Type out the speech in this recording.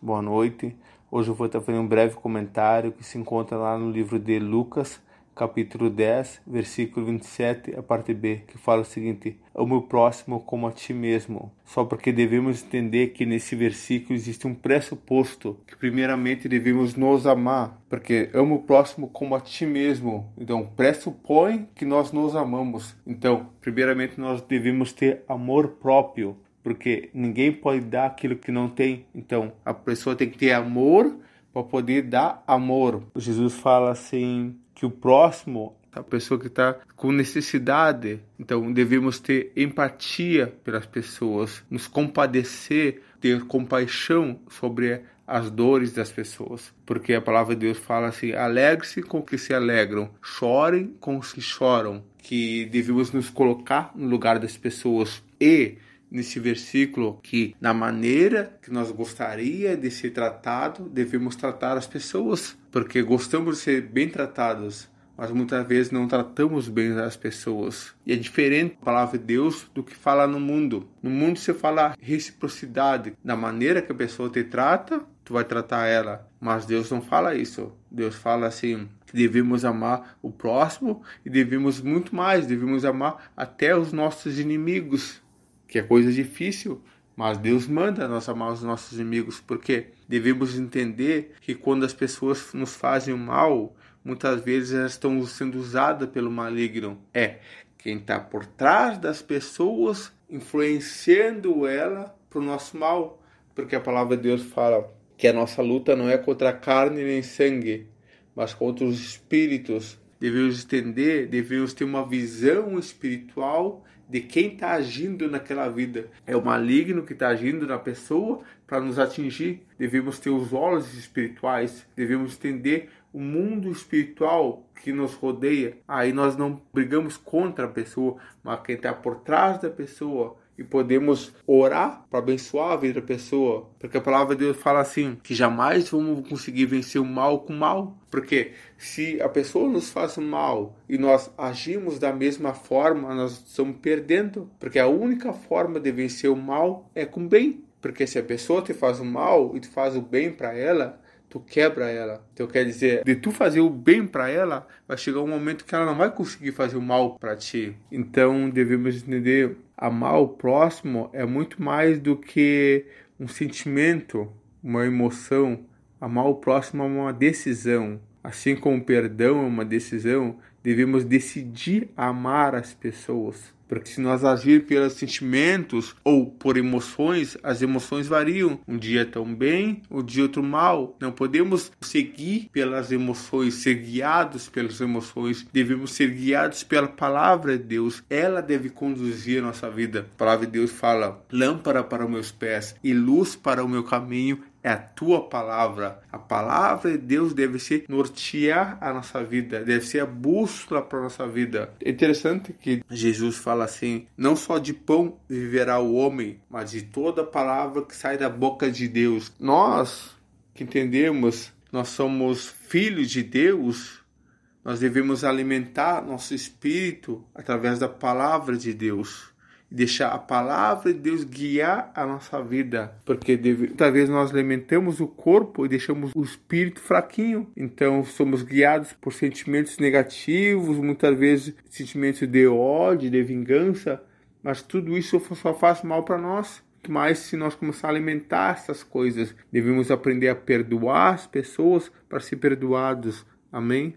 Boa noite. Hoje eu vou estar fazendo um breve comentário que se encontra lá no livro de Lucas, capítulo 10, versículo 27, a parte B, que fala o seguinte: Ame o próximo como a ti mesmo. Só porque devemos entender que nesse versículo existe um pressuposto que, primeiramente, devemos nos amar, porque ame o próximo como a ti mesmo. Então, pressupõe que nós nos amamos. Então, primeiramente, nós devemos ter amor próprio porque ninguém pode dar aquilo que não tem. Então, a pessoa tem que ter amor para poder dar amor. Jesus fala assim que o próximo a pessoa que está com necessidade. Então, devemos ter empatia pelas pessoas, nos compadecer, ter compaixão sobre as dores das pessoas. Porque a palavra de Deus fala assim: alegre-se com os que se alegram, chorem com os que choram. Que devemos nos colocar no lugar das pessoas e nesse versículo que na maneira que nós gostaria de ser tratado, devemos tratar as pessoas, porque gostamos de ser bem tratados, mas muitas vezes não tratamos bem as pessoas. E é diferente a palavra de Deus do que fala no mundo. No mundo você fala reciprocidade, da maneira que a pessoa te trata, tu vai tratar ela, mas Deus não fala isso. Deus fala assim, que devemos amar o próximo e devemos muito mais, devemos amar até os nossos inimigos que é coisa difícil, mas Deus manda nós amar os nossos inimigos, porque devemos entender que quando as pessoas nos fazem o mal, muitas vezes elas estão sendo usadas pelo maligno. É quem está por trás das pessoas influenciando ela para o nosso mal, porque a palavra de Deus fala que a nossa luta não é contra carne nem sangue, mas contra os espíritos. Devemos entender, devemos ter uma visão espiritual de quem está agindo naquela vida. É o maligno que está agindo na pessoa para nos atingir. Devemos ter os olhos espirituais, devemos entender o mundo espiritual que nos rodeia. Aí nós não brigamos contra a pessoa, mas quem está por trás da pessoa e podemos orar para abençoar a vida da pessoa, porque a palavra de Deus fala assim, que jamais vamos conseguir vencer o mal com o mal, porque se a pessoa nos faz mal e nós agimos da mesma forma, nós estamos perdendo, porque a única forma de vencer o mal é com bem, porque se a pessoa te faz o mal e tu faz o bem para ela, tu quebra ela. Então quer dizer, de tu fazer o bem para ela, vai chegar um momento que ela não vai conseguir fazer o mal para ti. Então devemos entender, amar o próximo é muito mais do que um sentimento, uma emoção. Amar o próximo é uma decisão. Assim como o perdão é uma decisão, devemos decidir amar as pessoas. Porque se nós agir pelos sentimentos ou por emoções, as emoções variam. Um dia tão bem, o um dia outro mal. Não podemos seguir pelas emoções, ser guiados pelas emoções. Devemos ser guiados pela palavra de Deus. Ela deve conduzir a nossa vida. A palavra de Deus fala: lâmpada para os meus pés e luz para o meu caminho é a tua palavra. A palavra de Deus deve ser nortear a nossa vida, deve ser a bússola para a nossa vida. É interessante que Jesus fala assim: não só de pão viverá o homem, mas de toda palavra que sai da boca de Deus. Nós que entendemos, nós somos filhos de Deus, nós devemos alimentar nosso espírito através da palavra de Deus deixar a palavra de Deus guiar a nossa vida, porque deve, talvez nós alimentamos o corpo e deixamos o espírito fraquinho. Então somos guiados por sentimentos negativos, muitas vezes sentimentos de ódio, de vingança, mas tudo isso só faz mal para nós. Mas se nós começar a alimentar essas coisas, devemos aprender a perdoar as pessoas para ser perdoados. Amém?